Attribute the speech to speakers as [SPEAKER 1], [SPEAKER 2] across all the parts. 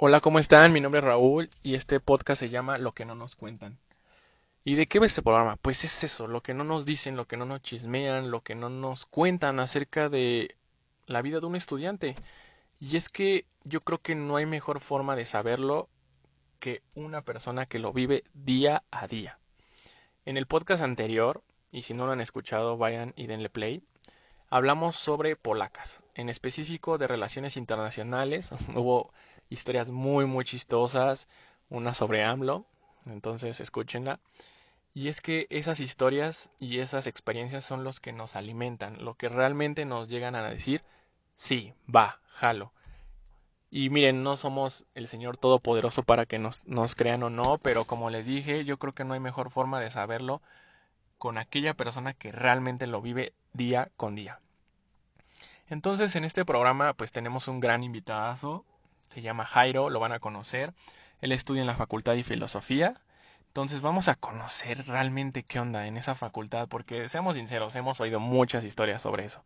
[SPEAKER 1] Hola, ¿cómo están? Mi nombre es Raúl y este podcast se llama Lo que no nos cuentan. ¿Y de qué va este programa? Pues es eso, lo que no nos dicen, lo que no nos chismean, lo que no nos cuentan acerca de la vida de un estudiante. Y es que yo creo que no hay mejor forma de saberlo que una persona que lo vive día a día. En el podcast anterior, y si no lo han escuchado, vayan y denle play, hablamos sobre polacas, en específico de relaciones internacionales. Hubo historias muy, muy chistosas, una sobre AMLO, entonces escúchenla. Y es que esas historias y esas experiencias son los que nos alimentan, lo que realmente nos llegan a decir, sí, va, jalo. Y miren, no somos el Señor Todopoderoso para que nos, crean o no, pero como les dije, yo creo que no hay mejor forma de saberlo con aquella persona que realmente lo vive día con día. Entonces en este programa pues tenemos un gran invitado, se llama Jairo, lo van a conocer. Él estudia en la Facultad de Filosofía. Entonces vamos a conocer realmente qué onda en esa facultad, porque seamos sinceros, hemos oído muchas historias sobre eso.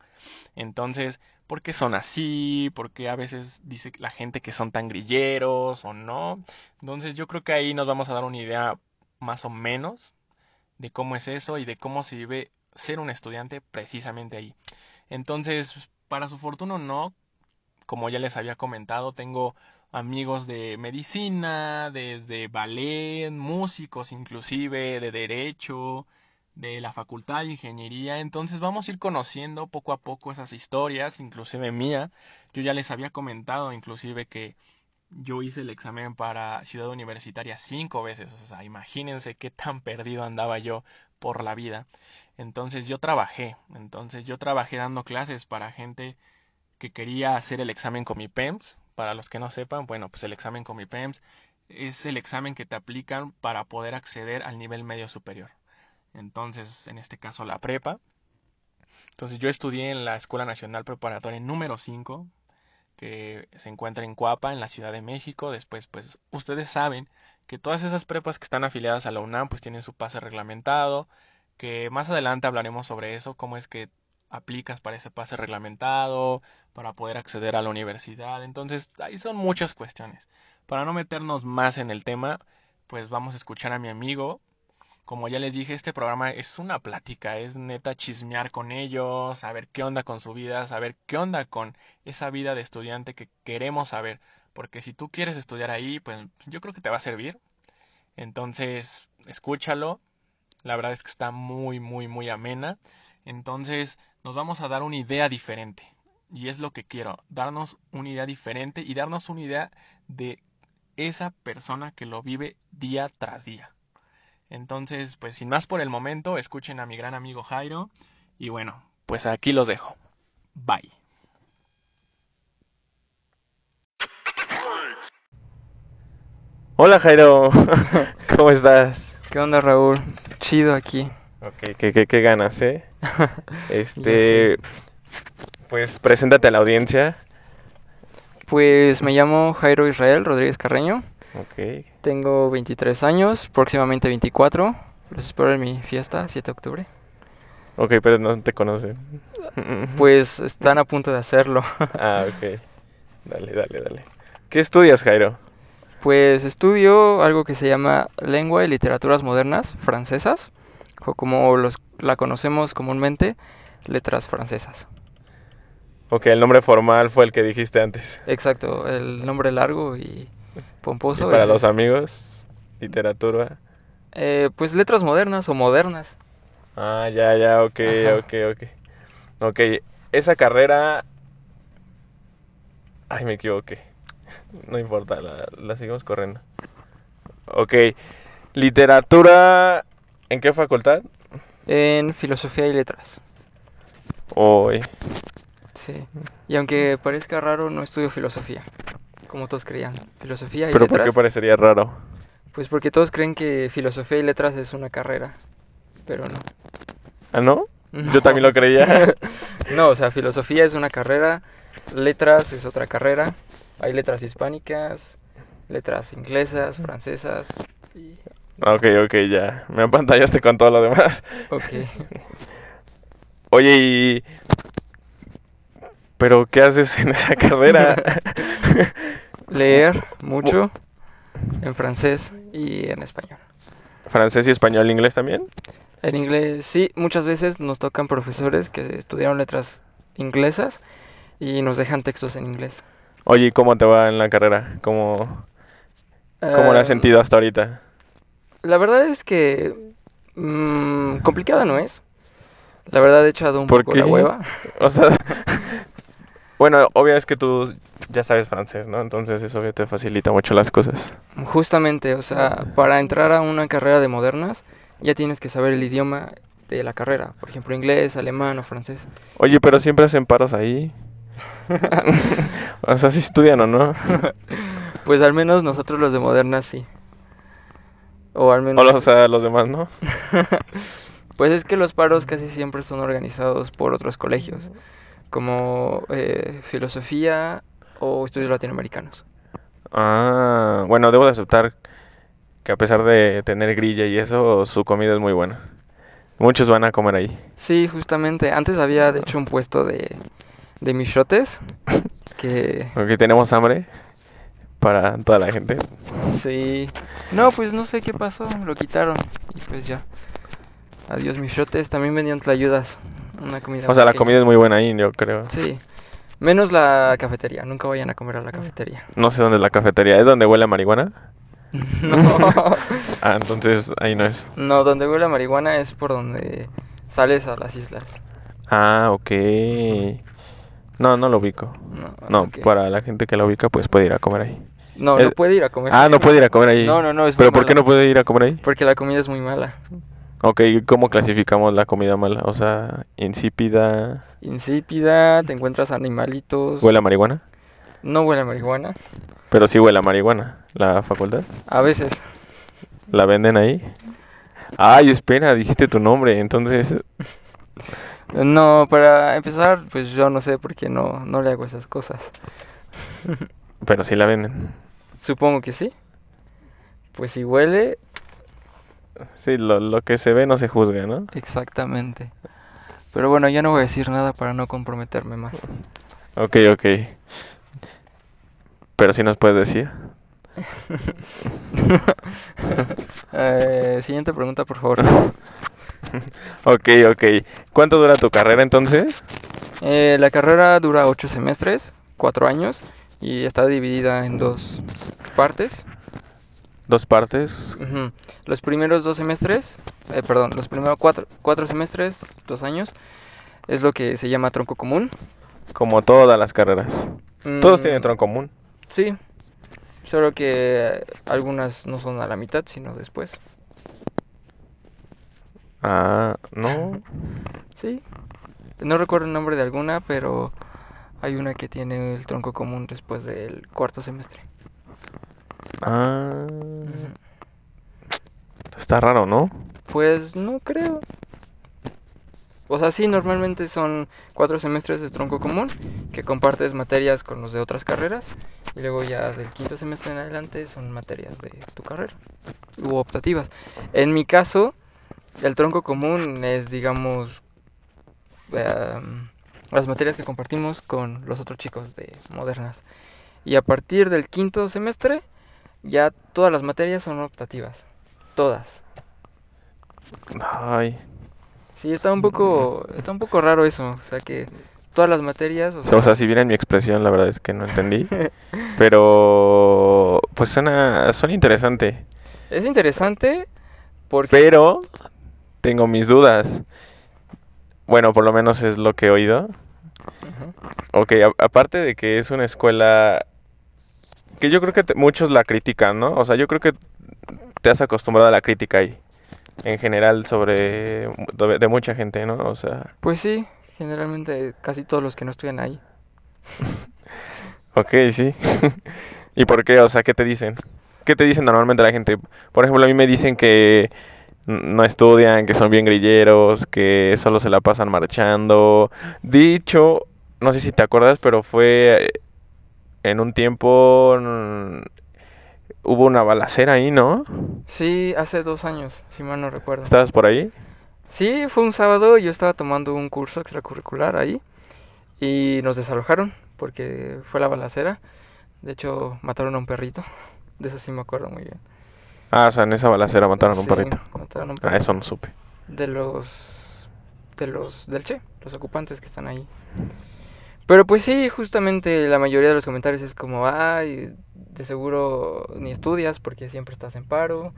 [SPEAKER 1] Entonces, ¿por qué son así? ¿Por qué a veces dice la gente que son tan grilleros o no? Entonces yo creo que ahí nos vamos a dar una idea más o menos de cómo es eso y de cómo se vive ser un estudiante precisamente ahí. Entonces, para su fortuna no, como ya les había comentado, tengo amigos de medicina, desde ballet, músicos inclusive, de derecho, de la facultad de ingeniería. Entonces vamos a ir conociendo poco a poco esas historias, inclusive mía. Yo ya les había comentado inclusive que yo hice el examen para Ciudad Universitaria cinco veces. O sea, imagínense qué tan perdido andaba yo por la vida. Entonces yo trabajé. Entonces yo trabajé dando clases para gente que quería hacer el examen con mi PEMS. Para los que no sepan, bueno, pues el examen con mi PEMS es el examen que te aplican para poder acceder al nivel medio superior. Entonces, en este caso, la prepa. Entonces, yo estudié en la Escuela Nacional Preparatoria número 5, que se encuentra en Cuapa, en la Ciudad de México. Después, pues, ustedes saben que todas esas prepas que están afiliadas a la UNAM, pues tienen su pase reglamentado, que más adelante hablaremos sobre eso, cómo es que aplicas para ese pase reglamentado, para poder acceder a la universidad. Entonces, ahí son muchas cuestiones. Para no meternos más en el tema, pues vamos a escuchar a mi amigo. Como ya les dije, este programa es una plática, es neta chismear con ellos, saber qué onda con su vida, saber qué onda con esa vida de estudiante que queremos saber. Porque si tú quieres estudiar ahí, pues yo creo que te va a servir. Entonces, escúchalo. La verdad es que está muy, muy, muy amena. Entonces nos vamos a dar una idea diferente. Y es lo que quiero, darnos una idea diferente y darnos una idea de esa persona que lo vive día tras día. Entonces, pues sin más por el momento, escuchen a mi gran amigo Jairo. Y bueno, pues aquí los dejo. Bye.
[SPEAKER 2] Hola Jairo, ¿cómo estás?
[SPEAKER 3] ¿Qué onda Raúl? Chido aquí.
[SPEAKER 2] Ok, qué, qué, ganas, ¿eh? este, pues preséntate a la audiencia.
[SPEAKER 3] Pues me llamo Jairo Israel Rodríguez Carreño.
[SPEAKER 2] Ok.
[SPEAKER 3] Tengo 23 años, próximamente 24. Los espero en mi fiesta, 7 de octubre.
[SPEAKER 2] Ok, pero no te conocen.
[SPEAKER 3] Pues están a punto de hacerlo.
[SPEAKER 2] ah, ok. Dale, dale, dale. ¿Qué estudias, Jairo?
[SPEAKER 3] Pues estudio algo que se llama Lengua y Literaturas Modernas Francesas, o como los, la conocemos comúnmente, letras francesas.
[SPEAKER 2] Ok, el nombre formal fue el que dijiste antes.
[SPEAKER 3] Exacto, el nombre largo y pomposo.
[SPEAKER 2] ¿Y para los amigos, literatura.
[SPEAKER 3] Eh, pues letras modernas o modernas.
[SPEAKER 2] Ah, ya, ya, ok, ok, ok. Ok, esa carrera... Ay, me equivoqué. No importa, la, la seguimos corriendo. Ok, literatura... ¿En qué facultad?
[SPEAKER 3] En filosofía y letras.
[SPEAKER 2] Hoy.
[SPEAKER 3] Sí. Y aunque parezca raro, no estudio filosofía. Como todos creían. Filosofía y
[SPEAKER 2] ¿Pero
[SPEAKER 3] letras.
[SPEAKER 2] por qué parecería raro?
[SPEAKER 3] Pues porque todos creen que filosofía y letras es una carrera. Pero no.
[SPEAKER 2] ¿Ah, no? Yo también lo creía.
[SPEAKER 3] no, o sea, filosofía es una carrera, letras es otra carrera. Hay letras hispánicas, letras inglesas, francesas. y-
[SPEAKER 1] Ok, ok, ya. Me apantallaste con todo lo demás.
[SPEAKER 3] Ok.
[SPEAKER 1] Oye, y... ¿Pero qué haces en esa carrera?
[SPEAKER 3] Leer mucho en francés y en español.
[SPEAKER 1] ¿Francés y español, inglés también?
[SPEAKER 3] En inglés, sí, muchas veces nos tocan profesores que estudiaron letras inglesas y nos dejan textos en inglés.
[SPEAKER 1] Oye, ¿y cómo te va en la carrera? ¿Cómo, cómo la has
[SPEAKER 3] Em,
[SPEAKER 1] sentido hasta ahorita?
[SPEAKER 3] La verdad es que mm, complicada no es. La verdad he echado un
[SPEAKER 1] ¿Por
[SPEAKER 3] poco la hueva.
[SPEAKER 1] O sea, bueno, obvio es que tú ya sabes francés, ¿no? Entonces eso obvio te facilita mucho las cosas.
[SPEAKER 3] Justamente, o sea, para entrar a una carrera de modernas ya tienes que saber el idioma de la carrera. Por ejemplo, inglés, alemán o francés.
[SPEAKER 1] Oye, pero siempre hacen paros ahí. o sea, si estudian o no.
[SPEAKER 3] Pues al menos nosotros los de modernas sí. O al
[SPEAKER 1] O,
[SPEAKER 3] menos...
[SPEAKER 1] los, o sea, los demás, ¿no?
[SPEAKER 3] Pues es que los paros casi siempre son organizados por otros colegios, como eh, filosofía o estudios latinoamericanos.
[SPEAKER 1] Ah, bueno, debo de aceptar que a pesar de tener grilla y eso, su comida es muy buena. Muchos van a comer ahí.
[SPEAKER 3] Sí, justamente. Antes había de hecho un puesto de, de michotes que
[SPEAKER 1] Porque tenemos hambre para toda la gente.
[SPEAKER 3] sí. No, pues no sé qué pasó, lo quitaron y pues ya. Adiós michotes. También vendían tlayudas, una comida.
[SPEAKER 1] O sea, la
[SPEAKER 3] pequeña.
[SPEAKER 1] comida es muy buena ahí, yo creo.
[SPEAKER 3] Sí. Menos la cafetería. Nunca vayan a comer a la cafetería.
[SPEAKER 1] No sé dónde es la cafetería. ¿Es donde huele a marihuana?
[SPEAKER 3] no.
[SPEAKER 1] Ah, entonces ahí no es.
[SPEAKER 3] No, donde huele a marihuana es por donde sales a las islas.
[SPEAKER 1] Ah, ok. No, no lo ubico.
[SPEAKER 3] No,
[SPEAKER 1] No, para la gente que lo ubica, pues puede ir a comer ahí.
[SPEAKER 3] No,
[SPEAKER 1] Eh,
[SPEAKER 3] no puede ir a comer.
[SPEAKER 1] Ah, no puede ir a comer ahí.
[SPEAKER 3] No, no, no, es
[SPEAKER 1] ¿Pero por qué no puede ir a comer ahí?
[SPEAKER 3] Porque la comida es muy mala.
[SPEAKER 1] Ok, ¿cómo clasificamos la comida mala? O sea, insípida,
[SPEAKER 3] Insípida, te encuentras animalitos.
[SPEAKER 1] huele a marihuana.
[SPEAKER 3] No huele a marihuana.
[SPEAKER 1] Pero sí huele a marihuana, la facultad.
[SPEAKER 3] A veces.
[SPEAKER 1] ¿La venden ahí? Ay, espera, dijiste tu nombre, entonces...
[SPEAKER 3] No, para empezar, pues yo no sé por qué no, no le hago esas cosas.
[SPEAKER 1] Pero sí la venden.
[SPEAKER 3] Supongo que sí. Pues si huele,
[SPEAKER 1] Sí, lo, lo que se ve no se juzga, ¿no?
[SPEAKER 3] exactamente. Pero bueno, ya no voy a decir nada para no comprometerme más.
[SPEAKER 1] Ok, ok. Pero sí nos puedes decir.
[SPEAKER 3] Eh, siguiente pregunta, por favor.
[SPEAKER 1] Ok, ok. ¿Cuánto dura tu carrera entonces?
[SPEAKER 3] Eh, la carrera dura ocho semestres, cuatro años, y está dividida en dos partes.
[SPEAKER 1] Dos partes.
[SPEAKER 3] Los primeros dos semestres, eh, perdón, los primeros cuatro, cuatro semestres, dos años, es lo que se llama tronco común.
[SPEAKER 1] Como todas las carreras. Todos
[SPEAKER 3] Mm,
[SPEAKER 1] tienen tronco común.
[SPEAKER 3] Sí, solo que algunas no son a la mitad, sino después.
[SPEAKER 1] Ah, no.
[SPEAKER 3] Sí, no recuerdo el nombre de alguna, pero hay una que tiene el tronco común después del cuarto semestre.
[SPEAKER 1] Ah. Está raro, ¿no?
[SPEAKER 3] Pues no creo. O sea, sí, normalmente son cuatro semestres de tronco común que compartes materias con los de otras carreras y luego ya del quinto semestre en adelante son materias de tu carrera u optativas. En mi caso, el tronco común es, digamos, em, las materias que compartimos con los otros chicos de modernas. Y a partir del quinto semestre, ya todas las materias son optativas. Todas.
[SPEAKER 1] Ay.
[SPEAKER 3] Sí, está un poco, está un poco raro eso, o sea que todas las materias, o sea,
[SPEAKER 1] sea, o sea, si vieran mi expresión, la verdad es que no entendí. Pero, pues suena, suena interesante.
[SPEAKER 3] es interesante porque
[SPEAKER 1] Pero tengo mis dudas. Bueno, por lo menos es lo que he oído. Ok, a- aparte de que es una escuela que yo creo que te- muchos la critican, ¿no? O sea, yo creo que te has acostumbrado a la crítica ahí. En general sobre de, mucha gente, ¿no? O sea,
[SPEAKER 3] pues sí, generalmente casi todos los que no estudian ahí.
[SPEAKER 1] ok, sí. ¿Y por qué? O sea, ¿qué te dicen? ¿Qué te dicen normalmente la gente? Por ejemplo, a mí me dicen que no estudian, que son bien grilleros, que solo se la pasan marchando. Dicho, no sé si te acuerdas, pero fue eh, en un tiempo hubo una balacera ahí, ¿no?
[SPEAKER 3] Sí, hace dos años, si mal no recuerdo.
[SPEAKER 1] ¿Estabas por ahí?
[SPEAKER 3] Sí, fue un sábado, yo estaba tomando un curso extracurricular ahí y nos desalojaron porque fue la balacera. De hecho, mataron a un perrito. De eso sí me acuerdo muy bien.
[SPEAKER 1] Ah, o sea, en esa balacera mataron a un
[SPEAKER 3] Sí,
[SPEAKER 1] perrito.
[SPEAKER 3] mataron a un
[SPEAKER 1] Ah,
[SPEAKER 3] perrito.
[SPEAKER 1] eso no supe.
[SPEAKER 3] de los de los del Che, los ocupantes que están ahí. Pero pues sí, justamente la mayoría de los comentarios es como, ay, de seguro ni estudias porque siempre estás en paro.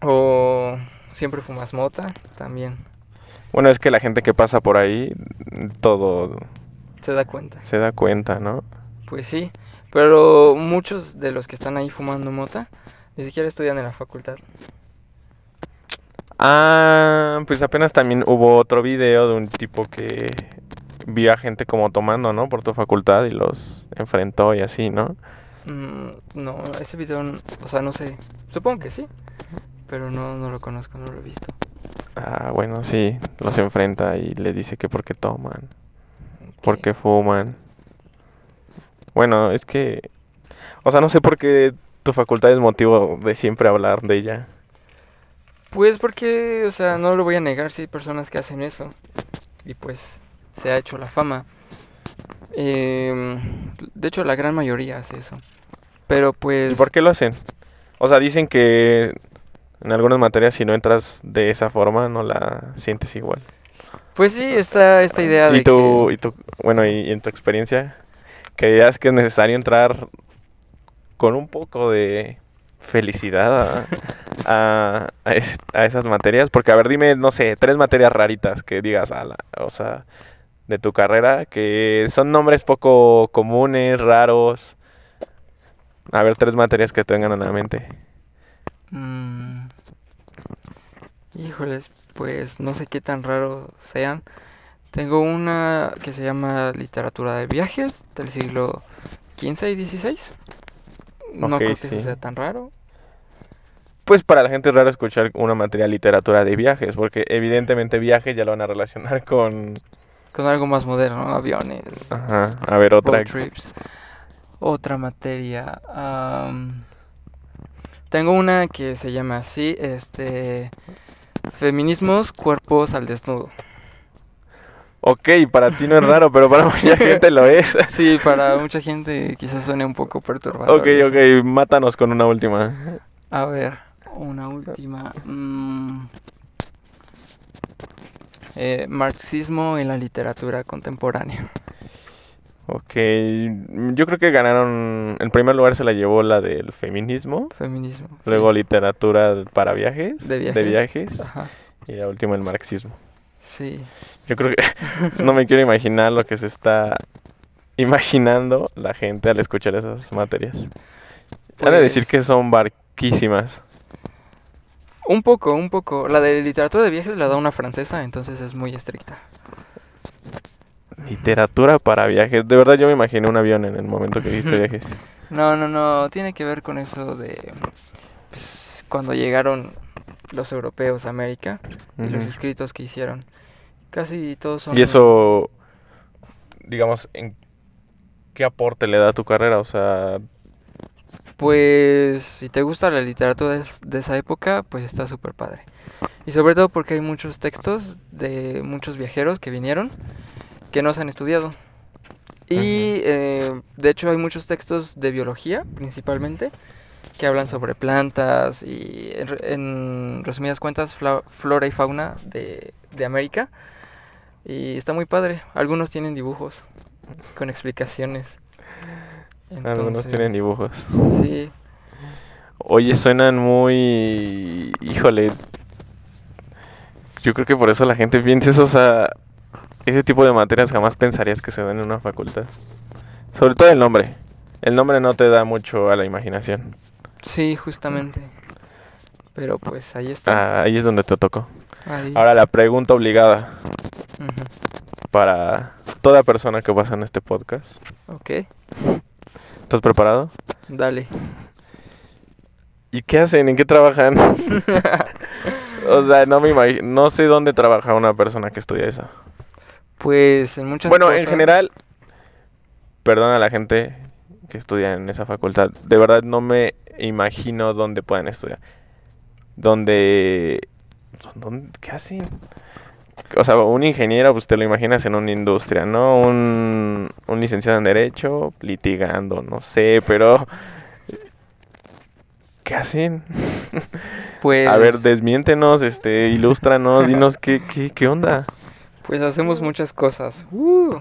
[SPEAKER 3] O siempre fumas mota, también
[SPEAKER 1] Bueno, es que la gente que pasa por ahí, todo
[SPEAKER 3] se da cuenta.
[SPEAKER 1] se da cuenta, ¿no?
[SPEAKER 3] Pues sí, pero muchos de los que están ahí fumando mota ni siquiera estudian en la facultad.
[SPEAKER 1] Ah, pues apenas también hubo otro video de un tipo que vio a gente como tomando, ¿no? Por tu facultad y los enfrentó y así, ¿no?
[SPEAKER 3] Mm, no, ese video, o sea, no sé. Supongo que sí, pero no, no lo conozco, no lo he visto.
[SPEAKER 1] Ah, bueno, sí, los enfrenta y le dice que por qué toman,
[SPEAKER 3] Ok.
[SPEAKER 1] por qué fuman. Bueno, es que, o sea, no sé por qué tu facultad es motivo de siempre hablar de ella.
[SPEAKER 3] Pues porque, o sea, no lo voy a negar si hay personas que hacen eso. Y pues se ha hecho la fama. Em, de hecho, la gran mayoría hace eso. Pero pues...
[SPEAKER 1] ¿Y por qué lo hacen? O sea, dicen que en algunas materias si no entras de esa forma no la sientes igual.
[SPEAKER 3] Pues sí, está esta idea de
[SPEAKER 1] Y tú,
[SPEAKER 3] que...
[SPEAKER 1] y tú, bueno, y, y en tu experiencia, ¿creías que es necesario entrar con un poco de felicidad a, a, a es- a esas materias? Porque, a ver, dime, no sé, tres materias raritas que digas, a la- o sea, de tu carrera, que son nombres poco comunes, raros. A ver, tres materias que te vengan a la mente.
[SPEAKER 3] Mm, híjoles, pues no sé qué tan raro sean. Tengo una que se llama Literatura de Viajes del siglo XV y XVI. No
[SPEAKER 1] Ok,
[SPEAKER 3] creo que
[SPEAKER 1] sí.
[SPEAKER 3] eso sea tan raro.
[SPEAKER 1] Pues para la gente es raro escuchar una materia de literatura de viajes, porque evidentemente viajes ya lo van a relacionar con...
[SPEAKER 3] Con algo más moderno, ¿no? Aviones,
[SPEAKER 1] Ajá, a ver, otra...
[SPEAKER 3] trips. Otra materia. am, tengo una que se llama así, este... Feminismos, cuerpos al desnudo.
[SPEAKER 1] Ok, para ti no es raro, pero para mucha gente lo es.
[SPEAKER 3] Sí, para mucha gente quizás suene un poco perturbador.
[SPEAKER 1] Ok,
[SPEAKER 3] eso.
[SPEAKER 1] ok, mátanos con una última.
[SPEAKER 3] A ver, una última. mm, eh, marxismo en la literatura contemporánea.
[SPEAKER 1] Ok, yo creo que ganaron... En primer lugar se la llevó la del feminismo,
[SPEAKER 3] Feminismo. sí.
[SPEAKER 1] luego literatura para viajes,
[SPEAKER 3] De viajes.
[SPEAKER 1] de viajes,
[SPEAKER 3] Ajá,
[SPEAKER 1] y la última el marxismo.
[SPEAKER 3] sí.
[SPEAKER 1] Yo creo que no me quiero imaginar lo que se está imaginando la gente al escuchar esas materias. Han de decir
[SPEAKER 3] Pues-
[SPEAKER 1] que son barquísimas.
[SPEAKER 3] Un poco, un poco. La de literatura de viajes la da una francesa, entonces es muy estricta.
[SPEAKER 1] Literatura para viajes. De verdad yo me imaginé un avión en el momento que dijiste viajes.
[SPEAKER 3] No, no, no. Tiene que ver con eso de. pues, cuando llegaron los europeos a América y los escritos que hicieron. Casi todos son.
[SPEAKER 1] Y eso, digamos, ¿en qué aporte le da a tu carrera? O sea,
[SPEAKER 3] Pues si te gusta la literatura de, es- de esa época, pues está súper padre. Y sobre todo porque hay muchos textos de muchos viajeros que vinieron que no se han estudiado. Y eh, de hecho hay muchos textos de biología principalmente que hablan sobre plantas y en, en resumidas cuentas flora y fauna de, de América. Y está muy padre. Algunos tienen dibujos con explicaciones.
[SPEAKER 1] Algunos
[SPEAKER 3] Entonces,
[SPEAKER 1] tienen dibujos.
[SPEAKER 3] Sí,
[SPEAKER 1] Oye, suenan muy... Híjole. Yo creo que por eso la gente piensa eso, o sea, ese tipo de materias jamás pensarías que se dan en una facultad. Sobre todo el nombre. El nombre no te da mucho a la imaginación.
[SPEAKER 3] Sí, justamente. Pero pues ahí está.
[SPEAKER 1] Ah, ahí es donde te tocó.
[SPEAKER 3] Ahí.
[SPEAKER 1] Ahora la pregunta obligada para toda persona que pasa en este podcast.
[SPEAKER 3] Ok,
[SPEAKER 1] ¿Estás preparado?
[SPEAKER 3] dale.
[SPEAKER 1] ¿Y qué hacen? ¿En qué trabajan? o sea, no me imagino, no sé dónde trabaja una persona que estudia eso.
[SPEAKER 3] Pues en muchas
[SPEAKER 1] Bueno, en general, perdona a la gente que estudian en esa facultad. De verdad no me imagino dónde puedan estudiar. Dónde... ¿Dónde? ¿Qué hacen? O sea, un ingeniero, pues te lo imaginas en una industria, ¿no? Un, un licenciado en Derecho, litigando, no sé, pero... ¿Qué hacen?
[SPEAKER 3] Pues,
[SPEAKER 1] A ver, desmiéntenos, este, ilústranos, dinos qué, qué, qué onda.
[SPEAKER 3] pues hacemos muchas cosas. Uh.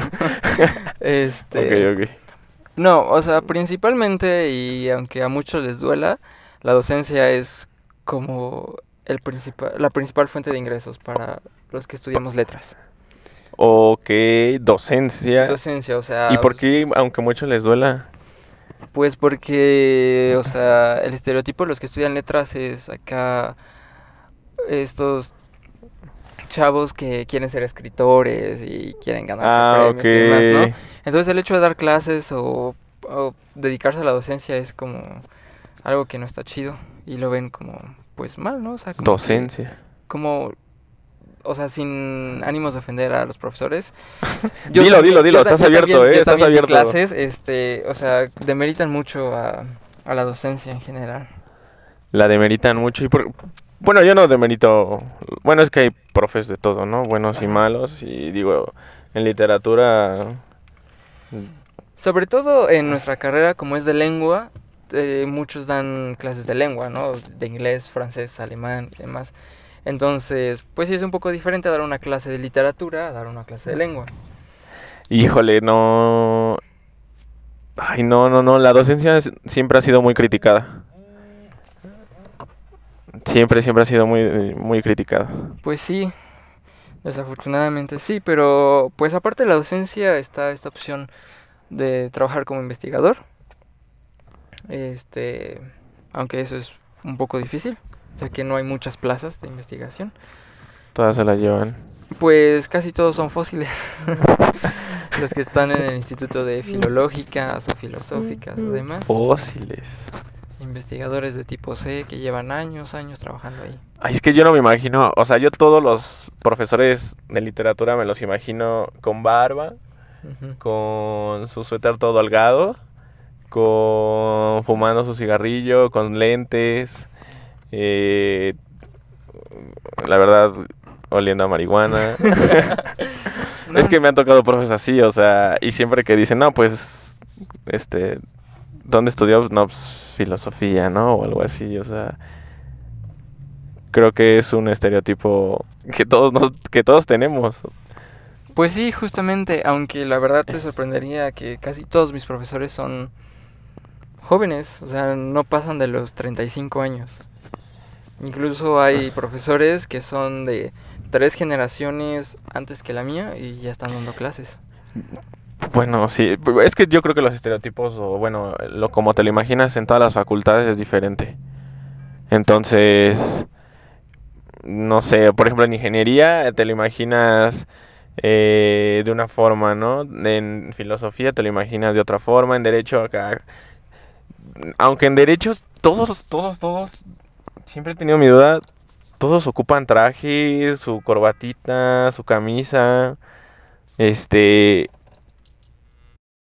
[SPEAKER 3] este,
[SPEAKER 1] Ok, ok.
[SPEAKER 3] No, o sea, principalmente, y aunque a muchos les duela, la docencia es como el principal, la principal fuente de ingresos para los que estudiamos letras.
[SPEAKER 1] Ok, docencia.
[SPEAKER 3] Docencia, o sea,
[SPEAKER 1] ¿Y por qué, aunque mucho les duela?
[SPEAKER 3] Pues porque, o sea, el estereotipo de los que estudian letras es acá estos chavos que quieren ser escritores y quieren ganarse
[SPEAKER 1] Ah,
[SPEAKER 3] premios y demás, ¿no? Entonces el hecho de dar clases o, o dedicarse a la docencia es como algo que no está chido y lo ven como pues mal, ¿no? O sea, como que-
[SPEAKER 1] Docencia.
[SPEAKER 3] como o sea, sin ánimos de ofender a los profesores.
[SPEAKER 1] Dilo,
[SPEAKER 3] también-
[SPEAKER 1] dilo, dilo,
[SPEAKER 3] yo ta-
[SPEAKER 1] estás
[SPEAKER 3] yo
[SPEAKER 1] abierto,
[SPEAKER 3] también-
[SPEAKER 1] eh,
[SPEAKER 3] yo
[SPEAKER 1] estás
[SPEAKER 3] di
[SPEAKER 1] abierto.
[SPEAKER 3] clases, este, o sea, demeritan mucho a, a la docencia en general.
[SPEAKER 1] La demeritan mucho y por... Bueno, yo no demerito... Bueno, es que hay profes de todo, ¿no? Buenos y
[SPEAKER 3] Ajá.
[SPEAKER 1] malos. Y digo, en literatura...
[SPEAKER 3] Sobre todo en nuestra carrera, como es de lengua, eh, muchos dan clases de lengua, ¿no? De inglés, francés, alemán y demás. Entonces, pues sí es un poco diferente dar una clase de literatura a dar una clase de lengua.
[SPEAKER 1] Híjole, no... Ay, no, no, no. La docencia es- siempre ha sido muy criticada. Siempre, siempre ha sido muy, muy criticada.
[SPEAKER 3] Pues sí, desafortunadamente sí, pero pues aparte de la docencia está esta opción de trabajar como investigador. Este, aunque eso es un poco difícil, ya que no hay muchas plazas de investigación.
[SPEAKER 1] Todas se la llevan.
[SPEAKER 3] Pues casi todos son fósiles. Los que están en el Instituto de Filológicas o Filosóficas o demás.
[SPEAKER 1] Fósiles.
[SPEAKER 3] Investigadores de tipo C que llevan años, años trabajando ahí.
[SPEAKER 1] Ay, es que yo no me imagino, o sea, yo todos los profesores de literatura me los imagino con barba,
[SPEAKER 3] Ujú.
[SPEAKER 1] con su suéter todo holgado, con fumando su cigarrillo, con lentes, eh, la verdad, oliendo a marihuana. es que me han tocado profes así, o sea, y siempre que dicen, no, pues, este, ¿dónde estudió? No, pues, filosofía, ¿no? O algo así, o sea, creo que es un estereotipo que todos, nos, que todos tenemos.
[SPEAKER 3] Pues sí, justamente, aunque la verdad te sorprendería que casi todos mis profesores son jóvenes, o sea, no pasan de los 35 años. Incluso hay profesores que son de tres generaciones antes que la mía y ya están dando clases.
[SPEAKER 1] Bueno, sí, es que yo creo que los estereotipos, o bueno, lo como te lo imaginas en todas las facultades es diferente. Entonces, no sé, por ejemplo, en ingeniería te lo imaginas eh, de una forma, ¿no? En filosofía te lo imaginas de otra forma, en derecho acá. Aunque en derechos todos, todos, todos, siempre he tenido mi duda, todos ocupan traje, su corbatita, su camisa, este,